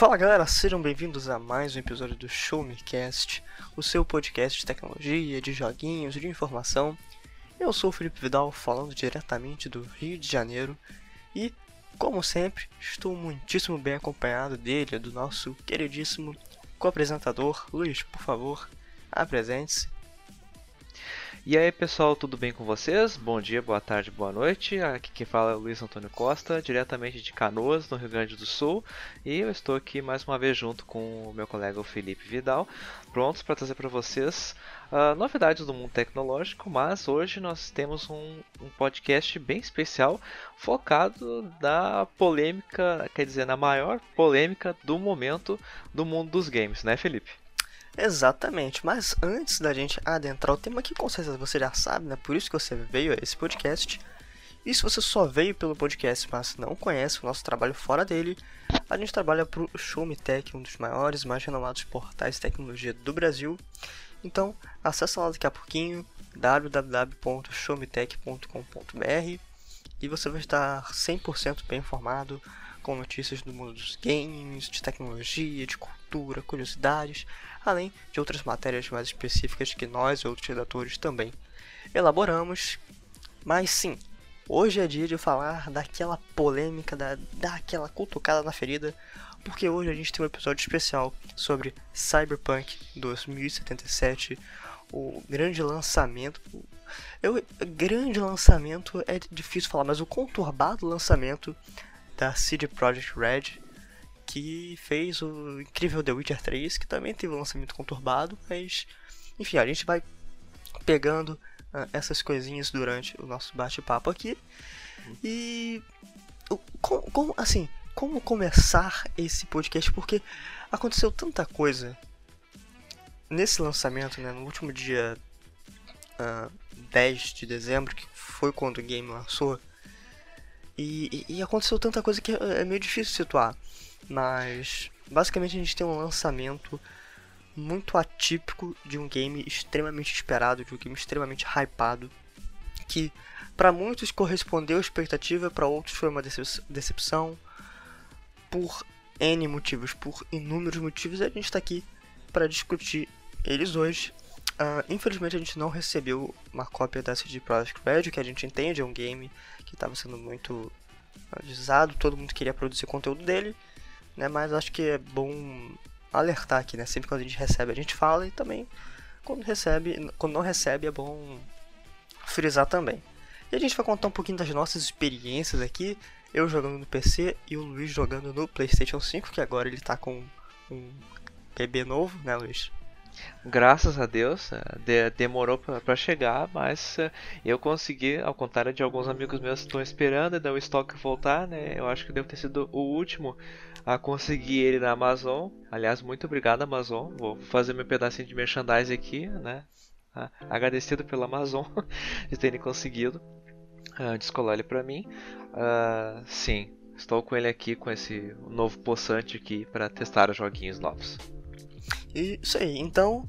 Fala galera, sejam bem-vindos a mais um episódio do Show Me Cast, o seu podcast de tecnologia, de joguinhos, de informação. Eu sou o Felipe Vidal, falando diretamente do Rio de Janeiro e, como sempre, estou muitíssimo bem acompanhado dele, do nosso queridíssimo co-apresentador. Luiz, por favor, apresente-se. E aí pessoal, tudo bem com vocês? Bom dia, boa tarde, boa noite. Aqui quem fala é o Luiz Antônio Costa, diretamente de Canoas, no Rio Grande do Sul. E eu estou aqui mais uma vez junto com o meu colega o Felipe Vidal, prontos para trazer para vocês uh, novidades do mundo tecnológico. Mas hoje nós temos um, um podcast bem especial focado na polêmica, quer dizer, na maior polêmica do momento do mundo dos games, né, Felipe? Exatamente, mas antes da gente adentrar o tema que com certeza você já sabe, né? Por isso que você veio a esse podcast. E se você só veio pelo podcast, mas não conhece o nosso trabalho fora dele, a gente trabalha para o Me Tech, um dos maiores mais renomados portais de tecnologia do Brasil. Então, acessa lá daqui a pouquinho www.showmetech.com.br e você vai estar 100% bem informado com notícias do mundo dos games, de tecnologia, de cultura, curiosidades, além de outras matérias mais específicas que nós e outros redatores também elaboramos. Mas sim, hoje é dia de falar daquela polêmica, da, daquela cutucada na ferida, porque hoje a gente tem um episódio especial sobre Cyberpunk 2077, o grande lançamento. Eu, grande lançamento é difícil falar, mas o conturbado lançamento da CD Projekt Red que fez o incrível The Witcher 3, que também teve um lançamento conturbado, mas enfim, a gente vai pegando uh, essas coisinhas durante o nosso bate-papo aqui. E como, como, assim, como começar esse podcast? Porque aconteceu tanta coisa nesse lançamento, né, no último dia uh, 10 de dezembro, que foi quando o game lançou. E, e, e aconteceu tanta coisa que é, é meio difícil situar. Mas basicamente a gente tem um lançamento muito atípico de um game extremamente esperado, de um game extremamente hypado, que para muitos correspondeu à expectativa, para outros foi uma decepção, por N motivos, por inúmeros motivos, a gente está aqui para discutir eles hoje. Uh, infelizmente a gente não recebeu uma cópia da CD Projekt Red, que a gente entende é um game que estava sendo muito avisado, todo mundo queria produzir conteúdo dele, né? Mas acho que é bom alertar aqui, né? Sempre quando a gente recebe, a gente fala e também quando recebe, quando não recebe é bom frisar também. E a gente vai contar um pouquinho das nossas experiências aqui, eu jogando no PC e o Luiz jogando no PlayStation 5, que agora ele está com um bebê novo, né, Luiz? Graças a Deus, é, de, demorou para chegar, mas é, eu consegui, ao contrário de alguns amigos meus que estão esperando o estoque voltar, né? Eu acho que deve ter sido o último a conseguir ele na Amazon. Aliás, muito obrigado Amazon. Vou fazer meu pedacinho de merchandising aqui, né? Agradecido pela Amazon de terem conseguido uh, descolar ele para mim. Uh, sim, estou com ele aqui com esse novo poçante aqui para testar os joguinhos novos. Isso aí, então,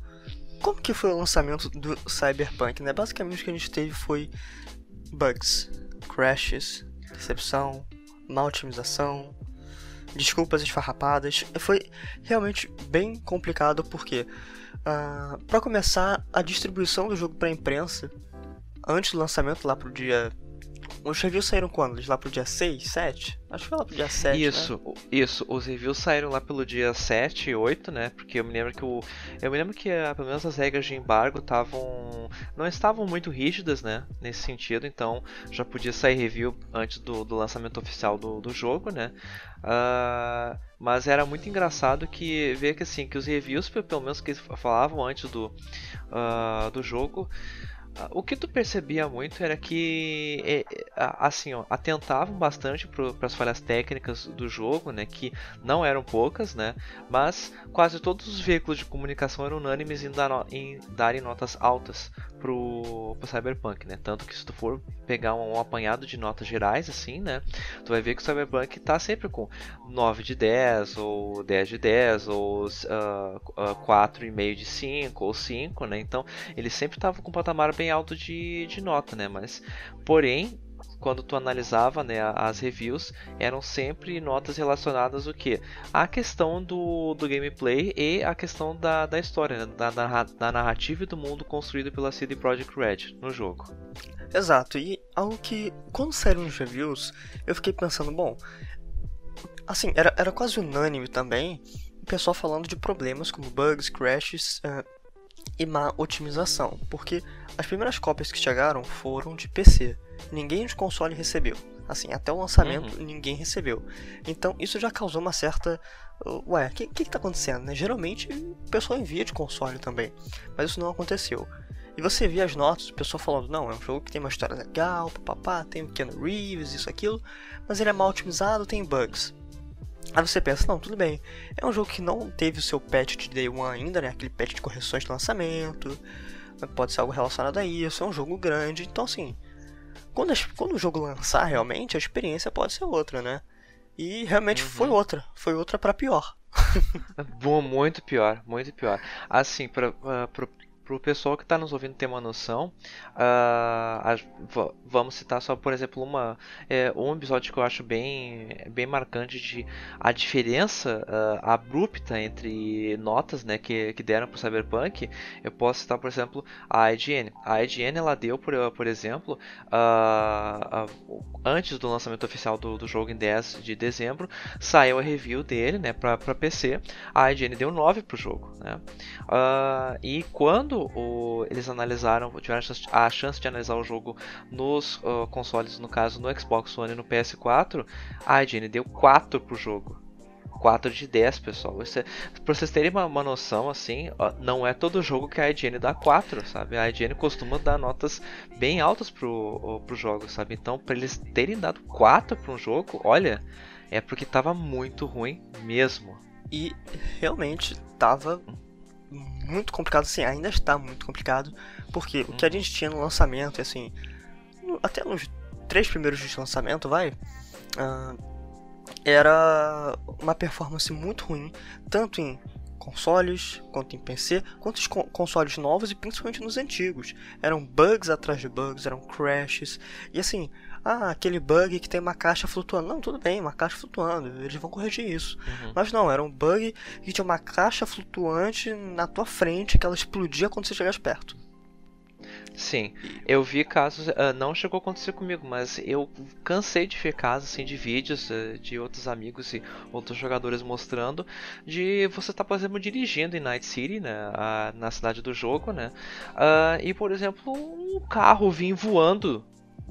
como que foi o lançamento do Cyberpunk, né? Basicamente o que a gente teve foi bugs, crashes, decepção, má otimização, desculpas esfarrapadas. Foi realmente bem complicado porque, uh, ah, para começar, a distribuição do jogo para imprensa, antes do lançamento, lá pro dia os reviews saíram quando? Lá pro dia 6, 7? Acho que foi lá pro dia 7. Né? Isso, né? isso. Os reviews saíram lá pelo dia 7 e 8, né? Porque eu me lembro que o. Eu me lembro que ah, pelo menos as regras de embargo estavam. não estavam muito rígidas, né? Nesse sentido, então já podia sair review antes do, do lançamento oficial do, do jogo, né? Uh, mas era muito engraçado que ver que assim que os reviews pelo menos que falavam antes do, uh, do jogo o que tu percebia muito era que, é, é, assim, ó, atentavam bastante para as falhas técnicas do jogo, né, que não eram poucas, né, mas quase todos os veículos de comunicação eram unânimes em, dar no, em darem notas altas pro, pro Cyberpunk, né, tanto que se tu for pegar um, um, apanhado de notas gerais, assim, né, tu vai ver que o Cyberpunk está sempre com 9 de 10, ou 10 de 10, ou uh, uh, 4,5 de 5, ou 5, né, então ele sempre estava com um patamar bem alto de, de nota, né? Mas, porém, quando tu analisava né, as reviews, eram sempre notas relacionadas o que? A questão do, do gameplay e a questão da, da história, né, da, da narrativa e do mundo construído pela CD Projekt Red no jogo. Exato, e algo que, quando saíram os reviews, eu fiquei pensando, bom, assim, era, era quase unânime também o pessoal falando de problemas como bugs, crashes uh, e má otimização, porque as primeiras cópias que chegaram foram de PC, ninguém de console recebeu. Assim, até o lançamento uhum. ninguém recebeu. Então isso já causou uma certa. Ué, o que, que, que tá acontecendo? Né? Geralmente o pessoal envia de console também, mas isso não aconteceu. E você via as notas, o pessoal falando, não, é um jogo que tem uma história legal, papapá, tem o Keanu Reeves, isso, aquilo, mas ele é mal otimizado, tem bugs. Aí você pensa, não, tudo bem, é um jogo que não teve o seu patch de Day One ainda, né, aquele patch de correções de lançamento, pode ser algo relacionado a isso, é um jogo grande, então assim, quando, quando o jogo lançar realmente, a experiência pode ser outra, né? E realmente uhum. foi outra, foi outra para pior. Bom, muito pior, muito pior. Assim, para uh, ah, para o pessoal que está nos ouvindo ter uma noção, uh, vamos citar só, por exemplo, uma, é, um episódio que eu acho bem, bem marcante de a diferença uh, abrupta entre notas né, que, que deram para o Cyberpunk. Eu posso citar, por exemplo, a IGN. A IGN ela deu, por, por exemplo, uh, antes do lançamento oficial do, do jogo em 10 de dezembro, saiu a review dele né, para PC. A IGN deu 9 para o jogo. Né? e quando o, eles analisaram, tiveram a chance de analisar o jogo nos uh, consoles, no caso no Xbox One e no PS4, a IGN deu 4 pro jogo. 4 de 10, pessoal. Isso é, pra vocês terem uma, uma noção, assim, ó, não é todo jogo que a IGN dá 4, sabe? A IGN costuma dar notas bem altas pro, pro jogo, sabe? Então, para eles terem dado 4 para um jogo, olha, é porque tava muito ruim mesmo. E realmente tava muito complicado, assim, ainda está muito complicado, porque o que a gente tinha no lançamento, assim, até nos três primeiros dias de lançamento, vai, uh, era uma performance muito ruim, tanto em consoles, quanto em PC, quanto em consoles novos e principalmente nos antigos. Eram bugs atrás de bugs, eram crashes, e assim, ah, aquele bug que tem uma caixa flutuando. Não, tudo bem, uma caixa flutuando, eles vão corrigir isso. Uhum. Mas não, era um bug que tinha uma caixa flutuante na tua frente que ela explodia quando você chegasse perto. Sim, eu vi casos, uh, não chegou a acontecer comigo, mas eu cansei de ver casos assim de vídeos uh, de outros amigos e outros jogadores mostrando de você estar, tá, por exemplo, dirigindo em Night City, né, uh, na cidade do jogo, né, ah, e por exemplo um carro vir voando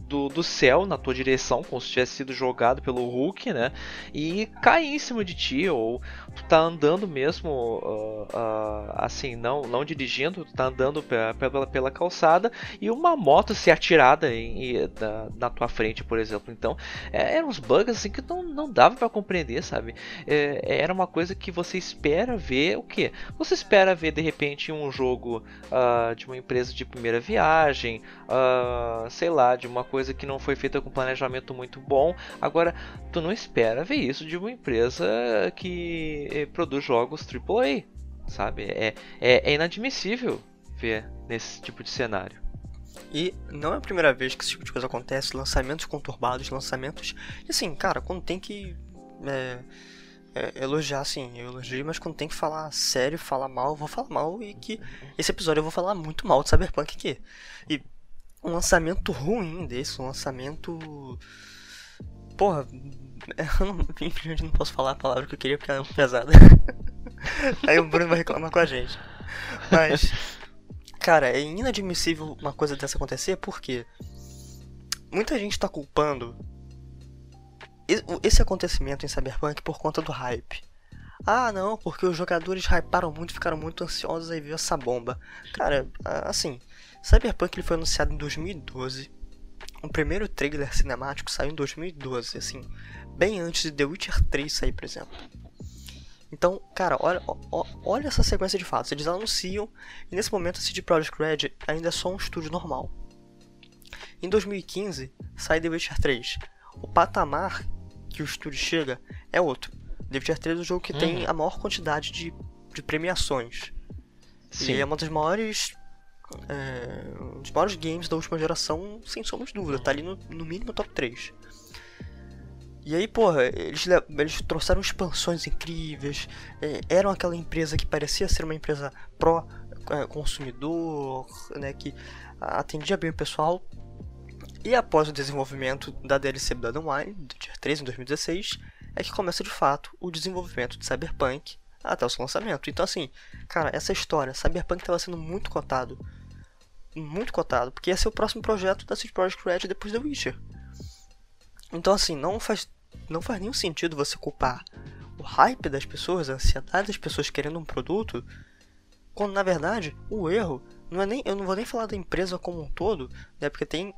do, do céu na tua direção, como se tivesse sido jogado pelo Hulk, né? E cair em cima de ti, ou tu tá andando mesmo, uh, uh, assim, não, não dirigindo, tu tá andando pela, pela calçada e uma moto se atirada em, em, na, na, tua frente, por exemplo. Então, é, eram uns bugs assim que não, não dava para compreender, sabe? É, era uma coisa que você espera ver o que? Você espera ver de repente um jogo uh, de uma empresa de primeira viagem, sei lá, de uma coisa que não foi feita com planejamento muito bom. Agora, tu não espera ver isso de uma empresa que produz jogos AAA, sabe? É, é, é inadmissível ver nesse tipo de cenário. E não é a primeira vez que esse tipo de coisa acontece, lançamentos conturbados, lançamentos. E assim, cara, quando tem que. É, é, elogiar, sim, eu elogio, mas quando tem que falar sério, falar mal, eu vou falar mal. E que esse episódio eu vou falar muito mal de Cyberpunk aqui. E um lançamento ruim desse, um lançamento. Porra, eu não, infelizmente não posso falar a palavra que eu queria porque ela é pesada. Aí o Bruno vai reclamar com a gente. Mas, cara, é inadmissível uma coisa dessa acontecer porque muita gente tá culpando esse acontecimento em Cyberpunk por conta do hype. Ah, não, porque os jogadores hyparam muito, ficaram muito ansiosos aí ver essa bomba. Cara, assim, Cyberpunk ele foi anunciado em 2012. O primeiro trailer cinemático saiu em 2012, assim, bem antes de The Witcher 3 sair, por exemplo. Então, cara, olha, olha essa sequência de fatos. Eles anunciam e nesse momento a CD Projekt Red ainda é só um estúdio normal. Em 2015 sai The Witcher 3. O patamar que o estúdio chega é outro. The Witcher 3 é o jogo que tem a maior quantidade de, de premiações. Sim. E é uma das maiores é, um dos maiores games da última geração, sem sombra de dúvida. Tá ali no, no mínimo top 3. E aí, porra, eles, eles trouxeram expansões incríveis, é, eram aquela empresa que parecia ser uma empresa pró-consumidor, é, né, que atendia bem o pessoal. E após o desenvolvimento da DLC Blood and Wine, do Tier 3 em 2016, é que começa de fato o desenvolvimento de Cyberpunk até o seu lançamento. Então, assim, cara, essa história, Cyberpunk estava sendo muito cotado. Muito cotado, porque esse é o próximo projeto da CD Projekt Red depois do Witcher. Então, assim, não faz, não faz nenhum sentido você culpar o hype das pessoas, a ansiedade das pessoas querendo um produto, quando na verdade o erro não é nem. Eu não vou nem falar da empresa como um todo, né? Porque tem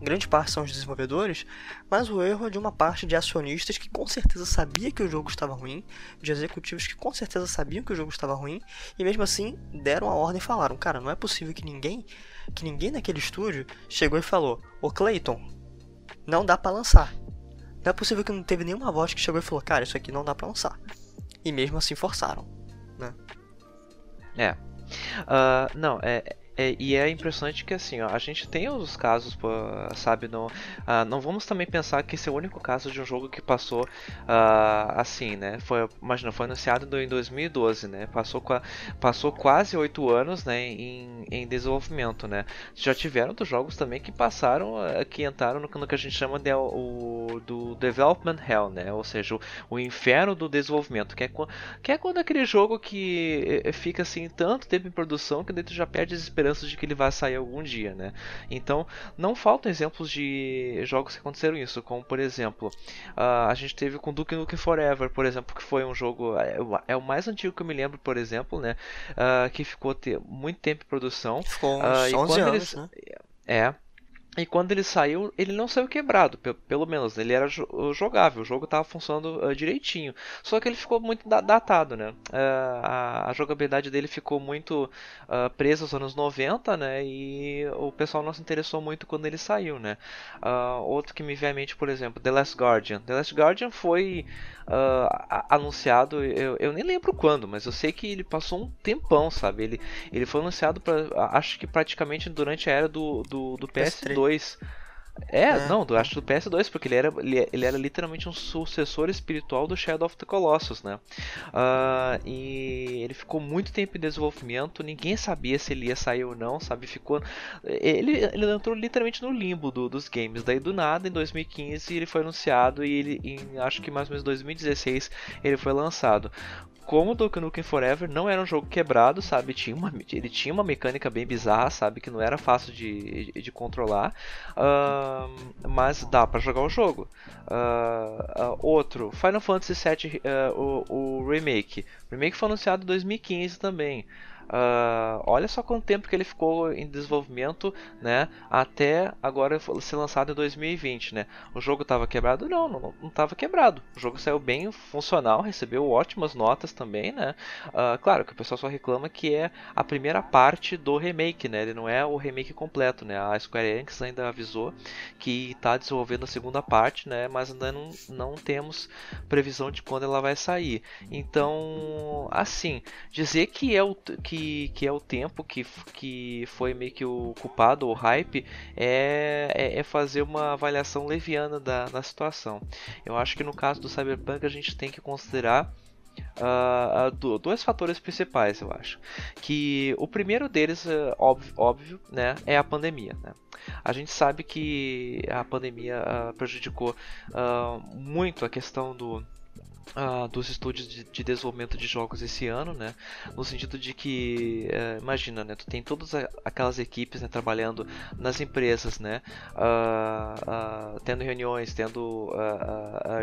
grande parte são os desenvolvedores, mas o erro é de uma parte de acionistas que com certeza sabia que o jogo estava ruim, de executivos que com certeza sabiam que o jogo estava ruim e mesmo assim deram a ordem e falaram: "Cara, não é possível que ninguém, que ninguém naquele estúdio chegou e falou: "Ô Clayton, não dá para lançar". Não é possível que não teve nenhuma voz que chegou e falou: "Cara, isso aqui não dá para lançar". E mesmo assim forçaram, né? É. Uh, não, é, é, e é impressionante que assim, ó, a gente tem os casos, sabe, não, uh, não vamos também pensar que esse é o único caso de um jogo que passou uh, assim, né? Foi, imagina, foi anunciado em 2012, né? Passou, passou quase oito anos, né, em, em desenvolvimento, né? Já tiveram dos jogos também que passaram, uh, que entraram no, no, que a gente chama de o do development hell, né? Ou seja, o, o inferno do desenvolvimento, que é, que é quando aquele jogo que eh, fica assim tanto tempo em produção que dentro já perde as de que ele vai sair algum dia, né? Então, não faltam exemplos de jogos que aconteceram isso, como por exemplo, uh, a gente teve com Duke Nukem Forever, por exemplo, que foi um jogo é, é, o mais antigo que eu me lembro, por exemplo, né? Uh, que ficou ter, muito tempo em produção. Ficou uns uh, 11 anos, eles, né? É, e quando ele saiu, ele não saiu quebrado, pelo menos, né? ele era jogável, o jogo estava funcionando uh, direitinho. Só que ele ficou muito datado, né? Uh, a, a, jogabilidade dele ficou muito uh, presa aos anos 90, né? E o pessoal não se interessou muito quando ele saiu, né? outro que me vem à mente, por exemplo, The Last Guardian. The Last Guardian foi anunciado, eu, eu, nem lembro quando, mas eu sei que ele passou um tempão, sabe? Ele, ele foi anunciado, pra, acho que praticamente durante a era do, do, do PS2. 2. É, é, não, do, acho do PS2, porque ele era, ele, ele, era literalmente um sucessor espiritual do Shadow of the Colossus, né? Uh, e ele ficou muito tempo em desenvolvimento, ninguém sabia se ele ia sair ou não, sabe? Ficou. Ele, ele entrou literalmente no limbo do, dos games. Daí do nada, em 2015, ele foi anunciado e ele, em acho que mais ou menos 2016, ele foi lançado como Donkey Nukem Forever não era um jogo quebrado, sabe? Tinha uma, ele tinha uma mecânica bem bizarra, sabe? Que não era fácil de, de, controlar, uh, mas dá para jogar o jogo. Uh, uh, outro, Final Fantasy VII, o, o remake. O remake foi anunciado em 2015 também. Uh, olha só quanto tempo que ele ficou em desenvolvimento, né? Até agora ser lançado em 2020, né? O jogo estava quebrado? Não, não estava quebrado. O jogo saiu bem funcional, recebeu ótimas notas também, né? Uh, claro que o pessoal só reclama que é a primeira parte do remake, né? Ele não é o remake completo, né? A Square Enix ainda avisou que está desenvolvendo a segunda parte, né? Mas ainda não, não temos previsão de quando ela vai sair. Então, assim, dizer que é o que que, que é o tempo que, que foi meio que o culpado, o hype, é, é, é fazer uma avaliação leviana da, da situação. Eu acho que no caso do Cyberpunk a gente tem que considerar Uh, dois fatores principais, eu acho. Que o primeiro deles, uh, óbvio, óbvio, né, é a pandemia. Né? A gente sabe que a pandemia prejudicou muito a questão do, Uh, dos estúdios de, de, desenvolvimento de jogos esse ano, né? No sentido de que, uh, imagina, né? Tu tem todas aquelas equipes né, trabalhando nas empresas, né? Uh, tendo reuniões, tendo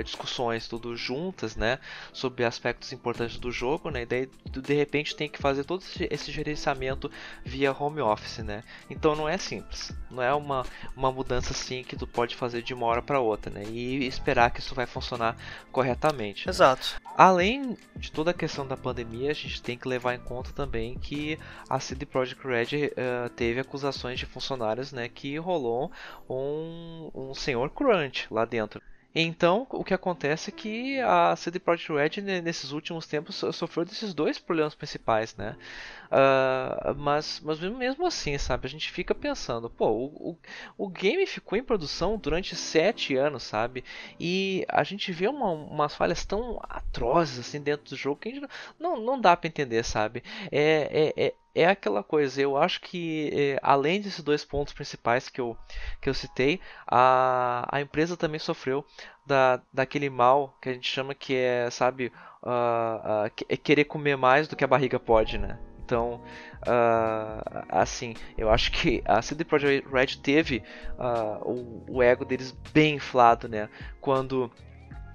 discussões, tudo juntas, né? Sobre aspectos importantes do jogo, né? E daí, de repente, tem que fazer todo esse gerenciamento via home office, né? Então não é simples, não é uma, uma mudança assim que tu pode fazer de uma hora para outra, né? E esperar que isso vai funcionar corretamente. Exato. Além de toda a questão da pandemia, a gente tem que levar em conta também que a CD Projekt Red uh, teve acusações de funcionários, né, que rolou um, um senhor crunch lá dentro. Então, o que acontece é que a CD Projekt Red nesses últimos tempos sofreu desses dois problemas principais, né? Uh, mas, mas mesmo assim, sabe, a gente fica pensando, pô, o, o, o, game ficou em produção durante sete anos, sabe? E a gente vê uma, umas falhas tão atrozes assim dentro do jogo que a gente não, não dá para entender, sabe? É, é, é é aquela coisa, eu acho que é, além desses dois pontos principais que eu, que eu citei, a, a empresa também sofreu da, daquele mal que a gente chama que é, sabe, uh, uh, é querer comer mais do que a barriga pode, né? Então, uh, assim, eu acho que a CD Projekt Red teve o, o ego deles bem inflado, né? Quando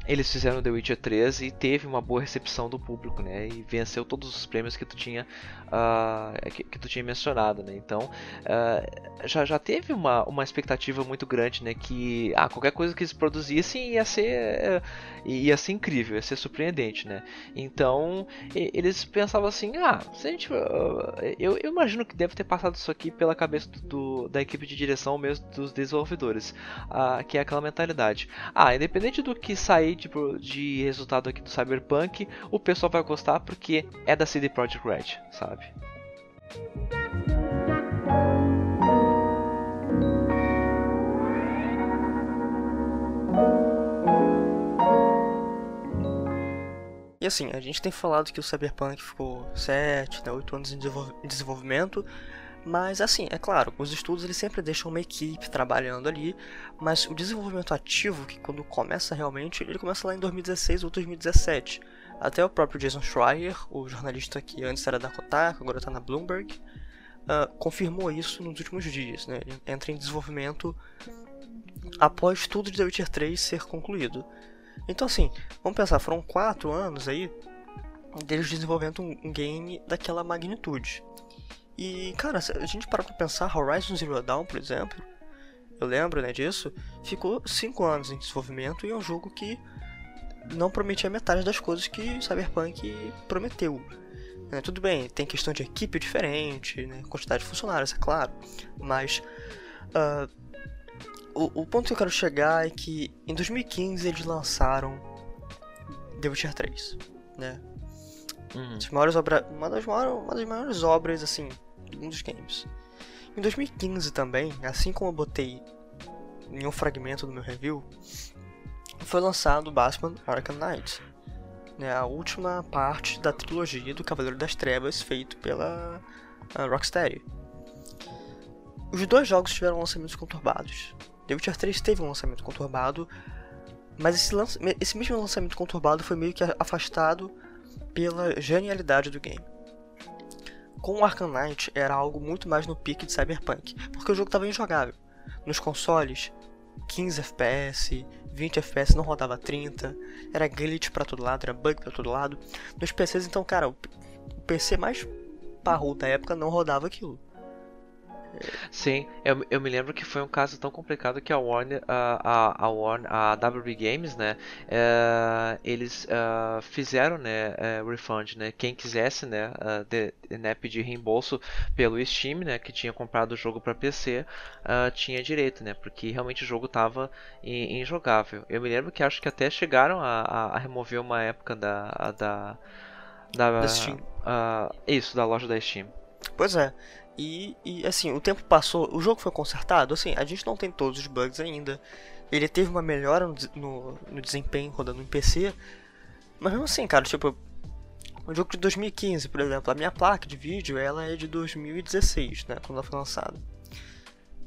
eles fizeram The Witcher 3 e teve uma boa recepção do público, né? E venceu todos os prêmios que tu tinha, uh, que, que, tu tinha mencionado, né? Então, uh, já, já teve uma, uma expectativa muito grande, né? Que ah, qualquer coisa que eles produzissem ia ser, uh, ia ser incrível, ia ser surpreendente, né? Então, eles pensavam assim, ah, se a gente, eu, eu, imagino que deve ter passado isso aqui pela cabeça do, da equipe de direção mesmo dos desenvolvedores, que é aquela mentalidade. Ah, independente do que sair tipo, de resultado aqui do Cyberpunk, o pessoal vai gostar porque é da CD Projekt Red, sabe? E assim, a gente tem falado que o Cyberpunk ficou 7, né, 8 anos em desenvolvimento, mas assim, é claro, os estudos eles sempre deixam uma equipe trabalhando ali, mas o desenvolvimento ativo, que quando começa realmente, ele começa lá em 2016 ou 2017. Até o próprio Jason Schreier, o jornalista que antes era da Kotaku, agora está na Bloomberg, uh, confirmou isso nos últimos dias. Né? Ele entra em desenvolvimento após tudo de The Witcher 3 ser concluído. Então assim, vamos pensar, foram 4 anos aí deles desenvolvendo um game daquela magnitude. E, cara, se a gente parar pra pensar, Horizon Zero Dawn, por exemplo, eu lembro né, disso, ficou 5 anos em desenvolvimento e é um jogo que não prometia metade das coisas que Cyberpunk prometeu. É, tudo bem, tem questão de equipe diferente, né, quantidade de funcionários, é claro, mas uh, o, o ponto que eu quero chegar é que em 2015 eles lançaram The Witcher 3, né? Uhum. Maiores obra, uma, das maiores, uma das maiores obras, assim, um dos games. Em 2015 também, assim como eu botei em um fragmento do meu review, foi lançado Batman Arkham Knight, né, a última parte da trilogia do Cavaleiro das Trevas feito pela Rocksteady. Os dois jogos tiveram lançamentos conturbados. The Witcher 3 teve um lançamento conturbado, mas esse, esse mesmo lançamento conturbado foi meio que afastado pela genialidade do game com o Arkham Knight era algo muito mais no pique de Cyberpunk, porque o jogo estava injogável. Nos consoles, 15 FPS, 20 FPS não rodava 30, era glitch para todo lado, era bug para todo lado. Nos PCs, então, cara, o PC mais parrudo da época não rodava aquilo. Sim, eu, eu me lembro que foi um caso tão complicado que a Warner, a, a, Warner, a WB Games, né, é, eles uh, fizeram, né, é, refund, né, quem quisesse, né, uh, de, né, pedir reembolso pelo Steam, né, que tinha comprado o jogo para PC, uh, tinha direito, né, porque realmente o jogo estava injogável. Eu me lembro que acho que até chegaram a, a, a remover uma época da da da, da Steam. isso da loja da Steam. Pois é. E, e, assim, o tempo passou, o jogo foi consertado, assim, a gente não tem todos os bugs ainda. Ele teve uma melhora no, no, no desempenho rodando em PC. Mas mesmo assim, cara, tipo, um jogo de 2015, por exemplo, a minha placa de vídeo ela é de 2016, né, quando ela foi lançada.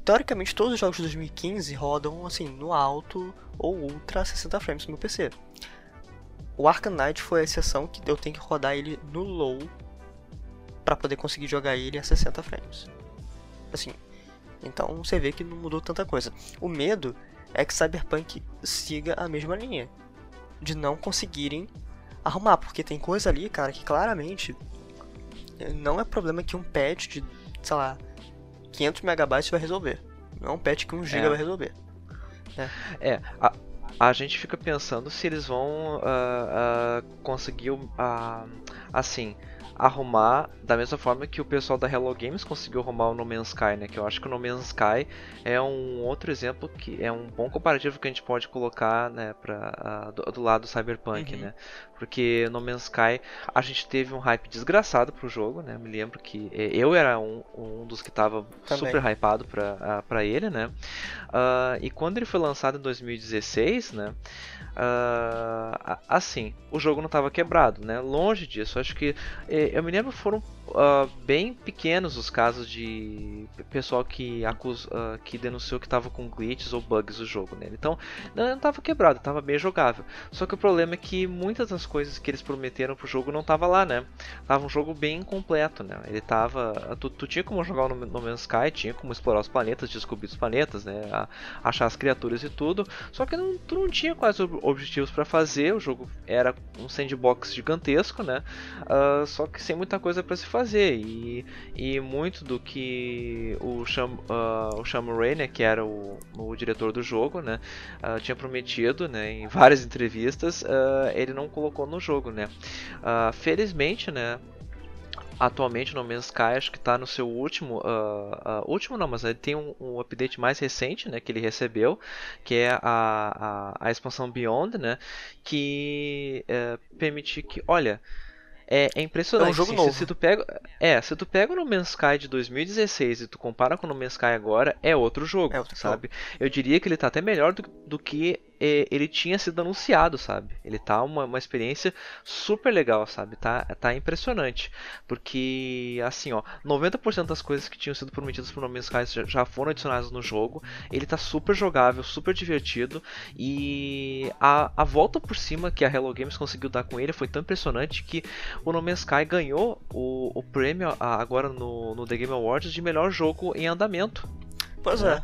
Teoricamente, todos os jogos de 2015 rodam assim no alto ou ultra 60 frames no meu PC. O Arkham Knight foi a exceção que eu tenho que rodar ele no low para poder conseguir jogar ele a 60 frames. Assim, então você vê que não mudou tanta coisa. O medo é que Cyberpunk siga a mesma linha de não conseguirem arrumar, porque tem coisa ali, cara, que claramente não é problema que um patch de, sei lá, 500 megabytes vai resolver. Não é um patch que 1 GB é. vai resolver. É, é a, a gente fica pensando se eles vão uh, uh, conseguiu, ah, assim, arrumar da mesma forma que o pessoal da Hello Games conseguiu arrumar o No Man's Sky, né? Que eu acho que o No Man's Sky é um outro exemplo que é um bom comparativo que a gente pode colocar, né, para uh, do, do, lado do Cyberpunk, uhum. né? Porque No Man's Sky a gente teve um hype desgraçado pro jogo, né? Me lembro que eu era um, um dos que tava Também. super hypado para uh, para ele, né? Uh, e quando ele foi lançado em 2016, né? Uh, assim, o jogo não estava quebrado, né? Longe disso. Acho que eh, eu me lembro foram uh, bem pequenos os casos de pessoal que acus, uh, que denunciou que estava com glitches ou bugs no jogo, né? Então não estava quebrado, estava bem jogável. Só que o problema é que muitas das coisas que eles prometeram pro jogo não tava lá, né? Tava um jogo bem completo, né? Ele tava, tu, tu tinha como jogar no, no Man's Sky, tinha como explorar os planetas, descobrir os planetas, né? A, achar as criaturas e tudo. Só que não, tu não tinha quais objetivos para fazer. O jogo era um sandbox gigantesco, né? Uh, só sem muita coisa para se fazer. E, e muito do que o Sham, uh, o Sham Ray, né, que era o, o diretor do jogo, né, uh, tinha prometido, né, em várias entrevistas, ele não colocou no jogo, né. felizmente, né, atualmente no Man's Sky acho que está no seu último uh, uh, último não mas ele tem um, um, update mais recente né que ele recebeu que é a, a, a expansão Beyond né que uh, permite que olha é, é impressionante. É um jogo novo. Se, se, tu pega, é, se tu pega no Man's Sky de 2016 e tu compara com o No Man's Sky agora, é outro jogo, é outro sabe? Jogo. Eu diria que ele tá até melhor do, do que ele tinha sido anunciado, sabe? Ele tá uma, uma experiência super legal, sabe? Tá, tá impressionante. Porque, assim, ó, 90% das coisas que tinham sido prometidas pro No Man's Sky já foram adicionadas no jogo. Ele tá super jogável, super divertido. E a, a volta por cima que a Hello Games conseguiu dar com ele foi tão impressionante que o No Man's Sky ganhou o, o prêmio agora no, no The Game Awards de melhor jogo em andamento. Pois é. é.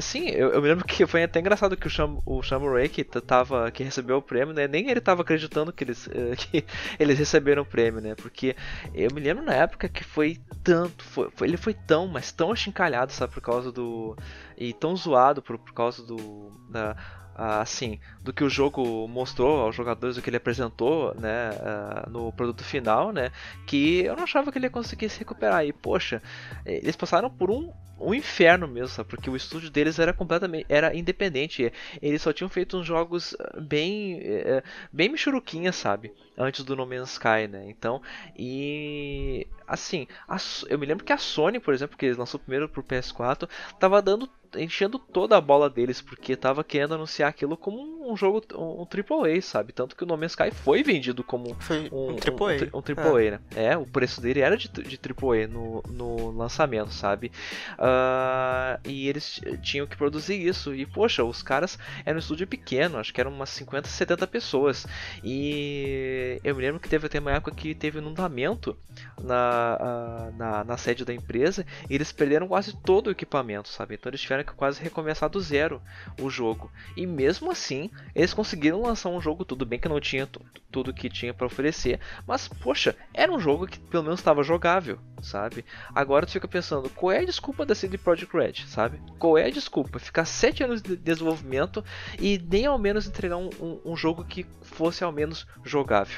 Sim, eu, eu, me lembro que foi até engraçado que o Sham, o Shamurai que, tava, que recebeu o prêmio, né? Nem ele estava acreditando que eles, eh, que eles receberam o prêmio, né? Porque eu me lembro na época que foi tanto, foi, foi ele foi tão, mas tão achincalhado, sabe? Por causa do. E tão zoado por, por causa do. Da, assim, do que o jogo mostrou aos jogadores, o que ele apresentou, né, uh, no produto final, né, que eu não achava que ele ia conseguir se recuperar. E poxa, eles passaram por um um inferno mesmo, sabe? Porque o estúdio deles era completamente era independente. Eles só tinham feito uns jogos ah, bem eh, bem michuruquinha, sabe? Antes do No Man's Sky, né? Então, e assim, a, eu me lembro que a Sony, por exemplo, que eles lançou primeiro pro PS4, tava dando enchendo toda a bola deles porque tava querendo anunciar aquilo como um jogo um, um AAA, sabe? Tanto que o No Man's Sky foi vendido como foi um, um AAA, um, um, AAA é. né? É, o preço dele era de, de AAA no, no lançamento, sabe? Uh, e eles tinham que produzir isso e poxa, os caras eram um estúdio pequeno, acho que eram umas 50, 70 pessoas e eu me lembro que teve até uma época que teve inundamento na, na, na sede da empresa e eles perderam quase todo o equipamento, sabe? Então eles tiveram que quase recomeçar do zero o jogo. E mesmo assim, eles conseguiram lançar um jogo, tudo bem que não tinha tudo que tinha para oferecer, mas poxa, era um jogo que pelo menos estava jogável, sabe? Agora tu fica pensando, qual é a desculpa da CD Projekt Red, sabe? Qual é a desculpa? Ficar 7 anos de desenvolvimento e nem ao menos entregar um, um, um jogo que fosse ao menos jogável.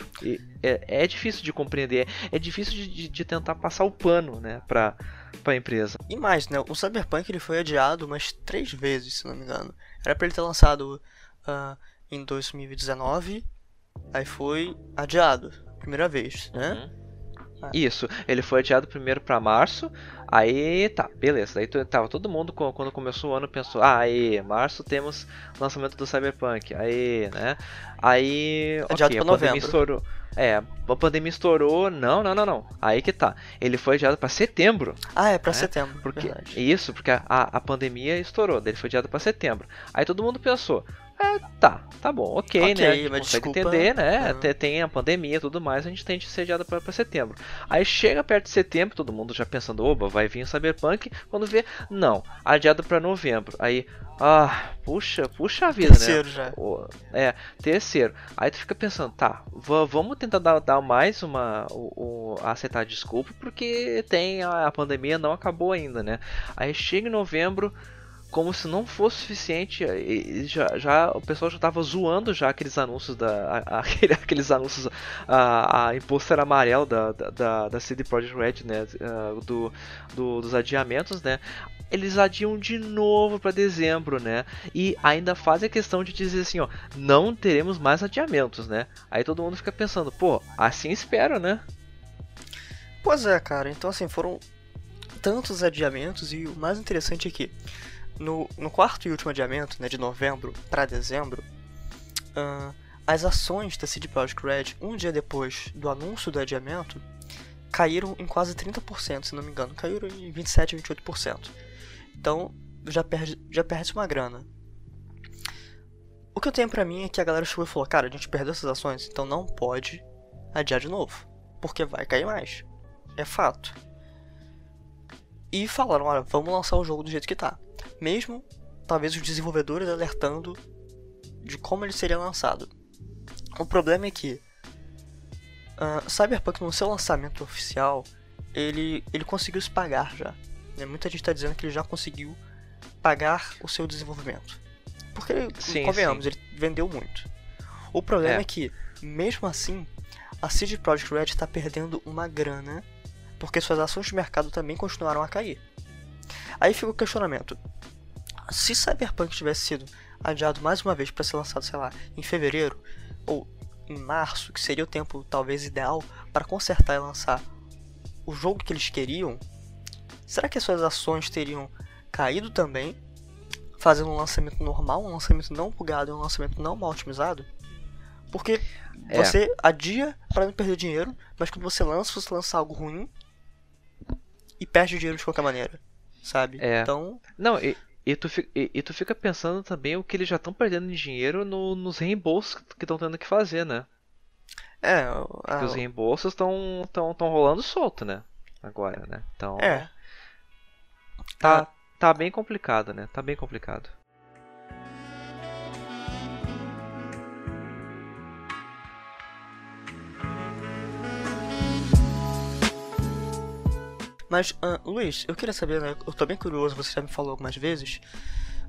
É, é difícil de compreender, é difícil de, de, tentar passar o pano, né, pra para a empresa. E mais, né? O Cyberpunk ele foi adiado umas três vezes, se não me engano. Era para ele ter lançado uh, em 2019, aí foi adiado, primeira vez, né? Uhum. Ah. Isso, ele foi adiado primeiro para março, aí tá, beleza. Aí tava todo mundo quando começou o ano pensou: "Ah, aí, março temos lançamento do Cyberpunk". Aí, né? Aí, adiado okay, para novembro. Estourou. É, a pandemia estourou. Não, não, não, não. Aí que tá. Ele foi adiado para setembro. Ah, é para né? setembro. Porque, isso, porque a, a pandemia estourou. Ele foi adiado para setembro. Aí todo mundo pensou. É, tá, tá bom, ok, okay né? A gente consegue desculpa, entender, né? Uhum. Tem a pandemia e tudo mais, a gente tem adiado pra, pra setembro. Aí chega perto de setembro, todo mundo já pensando, oba, vai vir o Cyberpunk. Quando vê, não, adiado para novembro. Aí, ah, puxa, puxa a vida, terceiro né? já. É, terceiro. Aí tu fica pensando, tá, vamos tentar dar, dar mais uma. O, o, aceitar desculpa, porque tem a, a pandemia não acabou ainda, né? Aí chega em novembro como se não fosse suficiente, já, já o pessoal já estava zoando já aqueles anúncios da aquele, aqueles anúncios a, a imposter amarelo da, da, da CD Projekt Red, né, uh, do, do, dos adiamentos, né? Eles adiam de novo para dezembro, né? E ainda fazem a questão de dizer assim, ó, não teremos mais adiamentos, né? Aí todo mundo fica pensando, pô, assim espera, né? Pois é, cara. Então assim, foram tantos adiamentos e o mais interessante é que no, no quarto e último adiamento, né, de novembro para dezembro, uh, as ações da CD Projekt Red, um dia depois do anúncio do adiamento, caíram em quase 30%, se não me engano, caíram em 27, 28%. Então, já perde, já perde uma grana. O que eu tenho pra mim é que a galera chegou e falou: Cara, a gente perdeu essas ações, então não pode adiar de novo, porque vai cair mais. É fato. E falaram: Olha, vamos lançar o jogo do jeito que tá mesmo talvez os desenvolvedores alertando de como ele seria lançado. O problema é que uh, Cyberpunk no seu lançamento oficial ele, ele conseguiu se pagar já. Né? Muita gente está dizendo que ele já conseguiu pagar o seu desenvolvimento. Porque, sim, convenhamos, sim. ele vendeu muito. O problema é. é que, mesmo assim, a CD Projekt Red está perdendo uma grana porque suas ações de mercado também continuaram a cair. Aí fica o questionamento: se Cyberpunk tivesse sido adiado mais uma vez para ser lançado, sei lá, em fevereiro ou em março, que seria o tempo talvez ideal para consertar e lançar o jogo que eles queriam, será que as suas ações teriam caído também, fazendo um lançamento normal, um lançamento não bugado e um lançamento não mal otimizado? Porque é. você adia para não perder dinheiro, mas quando você lança, você lança algo ruim e perde dinheiro de qualquer maneira, sabe? É. Então, não, e, e tu, e, e tu fica pensando também o que eles já estão perdendo de dinheiro no, nos reembolsos que estão tendo que fazer, né? É, a... os reembolsos estão tão, tão rolando solto, né? Agora, né? Então. É. Tá, tá bem complicado, né? Tá bem complicado. Mas, uh, Luiz, eu queria saber, né? Eu tô bem curioso, você já me falou algumas vezes.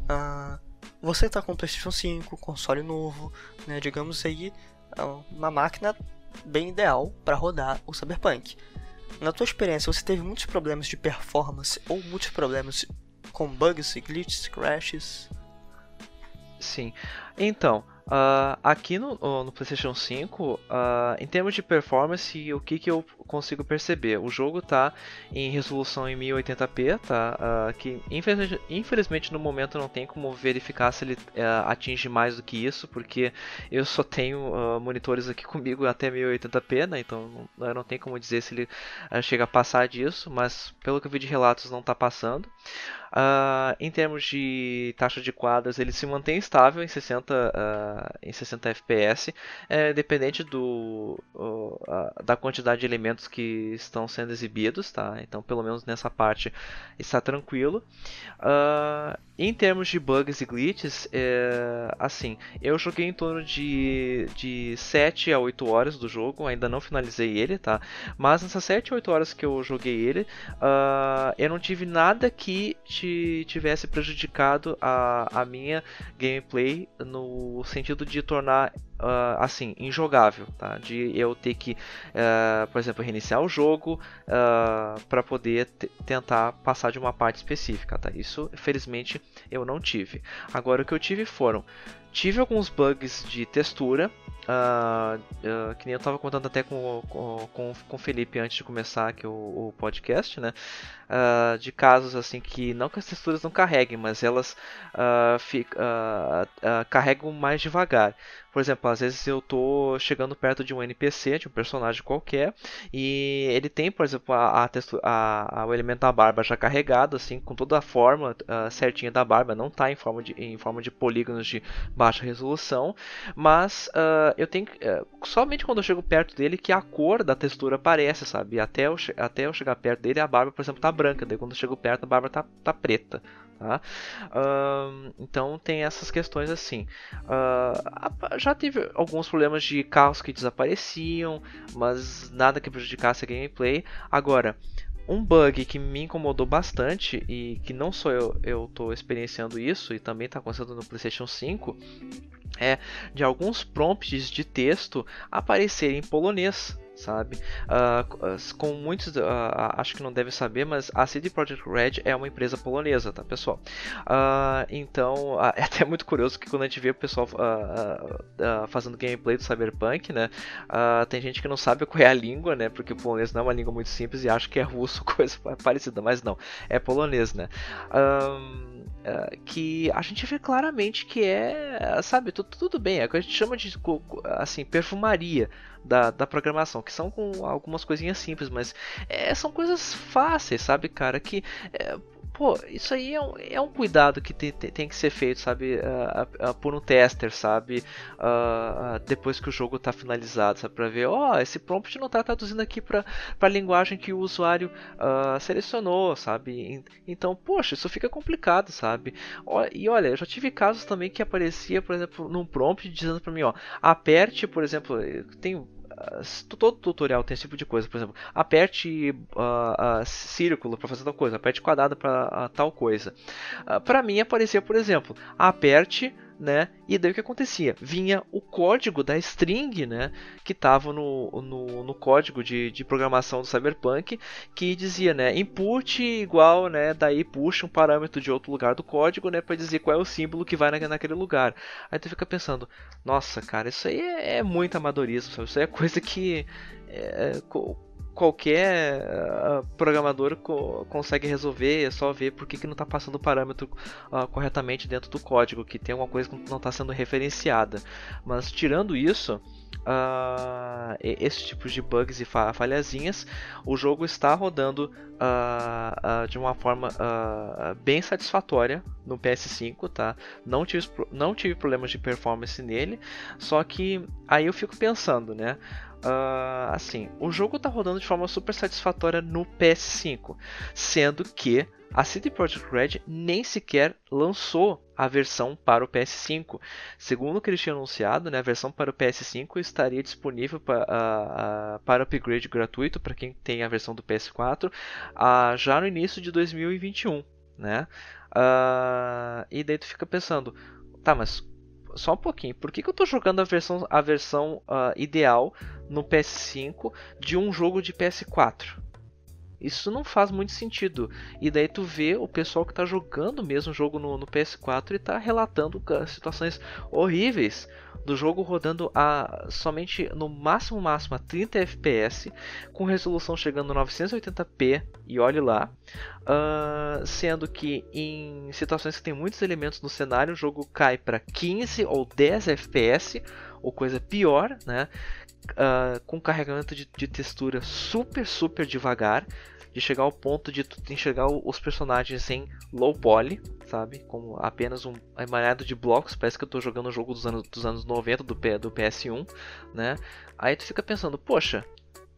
Uh, você tá com o PlayStation 5, console novo, né? Digamos aí, ah, uma máquina bem ideal para rodar o Cyberpunk. Na tua experiência, você teve muitos problemas de performance ou muitos problemas com bugs, glitches, crashes? Sim. Então, Uh, aqui no, no, PlayStation 5, uh, em termos de performance, o que, que eu consigo perceber? O jogo está em resolução em 1080p, tá? Uh, que infelizmente, infelizmente, no momento não tem como verificar se ele atinge mais do que isso, porque eu só tenho monitores aqui comigo até 1080p, né? Então não, não tem como dizer se ele chega a passar disso, mas pelo que eu vi de relatos não está passando. Uh, em termos de taxa de quadros, ele se mantém estável em 60, uh, em 60 FPS, é, dependente do, uh, da quantidade de elementos que estão sendo exibidos. Tá? Então, pelo menos nessa parte, está tranquilo. Ah, em termos de bugs e glitches, é, assim, eu joguei em torno de, de 7 a 8 horas do jogo, ainda não finalizei ele, tá? Mas nessas 7 a 8 horas que eu joguei ele, eu não tive nada que tivesse prejudicado a, a minha gameplay no sentido de tornar uh, assim, injogável, tá? De eu ter que, uh, por exemplo, reiniciar o jogo uh, para poder tentar passar de uma parte específica, tá? Isso, felizmente, eu não tive. Agora, o que eu tive foram tive alguns bugs de textura, uh, uh, que nem eu estava contando até com, com, com, com o Felipe antes de começar aqui o, o podcast, né? Uh, de casos assim que não que as texturas não carreguem, mas elas fica, carregam mais devagar. Por exemplo, às vezes eu estou chegando perto de um NPC, de um personagem qualquer, e ele tem, por exemplo, a, a, textura, a, a o elemento da barba já carregado, assim, com toda a forma certinha da barba, não está em forma de, em forma de polígonos de baixa resolução, mas uh, eu tenho uh, somente quando eu chego perto dele que a cor da textura aparece, sabe? Até eu, até eu chegar perto dele, a barba, por exemplo, tá branca, daí quando eu chego perto, a barba tá, tá preta. Tá? Uh, então tem essas questões assim. Uh, já tive alguns problemas de carros que desapareciam, mas nada que prejudicasse a gameplay. Agora, um bug que me incomodou bastante e que não só eu, tô experienciando isso e também está acontecendo no PlayStation 5 é de alguns prompts de texto aparecerem em polonês sabe? Uh, com muitos, uh, acho que não deve saber, mas a CD Projekt Red é uma empresa polonesa, tá, pessoal? Uh, então, é até muito curioso que quando a gente vê o pessoal fazendo gameplay do Cyberpunk, né? tem gente que não sabe qual é a língua, né? Porque o polonês não é uma língua muito simples e acha que é russo, coisa parecida, mas não, é polonês, né? Que a gente vê claramente que é, sabe, tudo, tudo bem, é o que a gente chama de assim, perfumaria da, da programação, que são com algumas coisinhas simples, mas é, são coisas fáceis, sabe, cara? Que é, pô, isso aí é um, é um cuidado que tem, tem, que ser feito, sabe, uh, uh, por um tester, sabe, uh, depois que o jogo está finalizado, sabe, para ver, ó, oh, esse prompt não está traduzindo aqui para a linguagem que o usuário selecionou, sabe, então, poxa, isso fica complicado, sabe, e olha, eu já tive casos também que aparecia, por exemplo, num prompt dizendo para mim, ó, aperte, por exemplo, tem todo tutorial tem esse tipo de coisa, por exemplo, aperte uh, uh, círculo para fazer tal coisa, aperte quadrado para uh, tal coisa. para mim aparecia, por exemplo, aperte né? E daí o que acontecia? Vinha o código da string, né? Que estava no, no, no, código de, de programação do Cyberpunk, que dizia, né? Input igual, né? Daí puxa um parâmetro de outro lugar do código, né? Para dizer qual é o símbolo que vai na, naquele lugar. Aí tu fica pensando, nossa, cara, isso aí é, é muito amadorismo, sabe? Isso aí é coisa que é, qualquer uh, programador co consegue resolver, é só ver por que, que não está passando o parâmetro uh, corretamente dentro do código, que tem alguma coisa que não está sendo referenciada. Mas tirando isso, uh, esse tipo de bugs e falhazinhas, o jogo está rodando de uma forma bem satisfatória no PS5, tá? Não tive, não tive problemas de performance nele, só que aí eu fico pensando, né? Uh, assim, o jogo está rodando de forma super satisfatória no PS5, sendo que a CD Projekt Red nem sequer lançou a versão para o PS5. Segundo o que eles tinham anunciado, né, a versão para o PS5 estaria disponível para, uh, uh, para upgrade gratuito para quem tem a versão do PS4 já no início de 2021. Né? e daí tu fica pensando, tá, mas só um pouquinho. Por que, que eu estou jogando a versão, a versão uh, ideal no PS5 de um jogo de PS4? Isso não faz muito sentido. E daí tu vê o pessoal que está jogando mesmo o jogo no, no PS4 e está relatando situações horríveis do jogo rodando a somente no máximo máximo a 30 FPS, com resolução chegando a 980p e olhe lá, uh, sendo que em situações que tem muitos elementos no cenário o jogo cai para 15 ou 10 FPS ou coisa pior, né? Uh, com carregamento de, de textura super super devagar de chegar ao ponto de tu enxergar os personagens em low poly, sabe? Como apenas um emaranhado de blocos, parece que eu estou jogando um jogo dos anos, dos anos 90 do, do PS1, né? Aí tu fica pensando, poxa,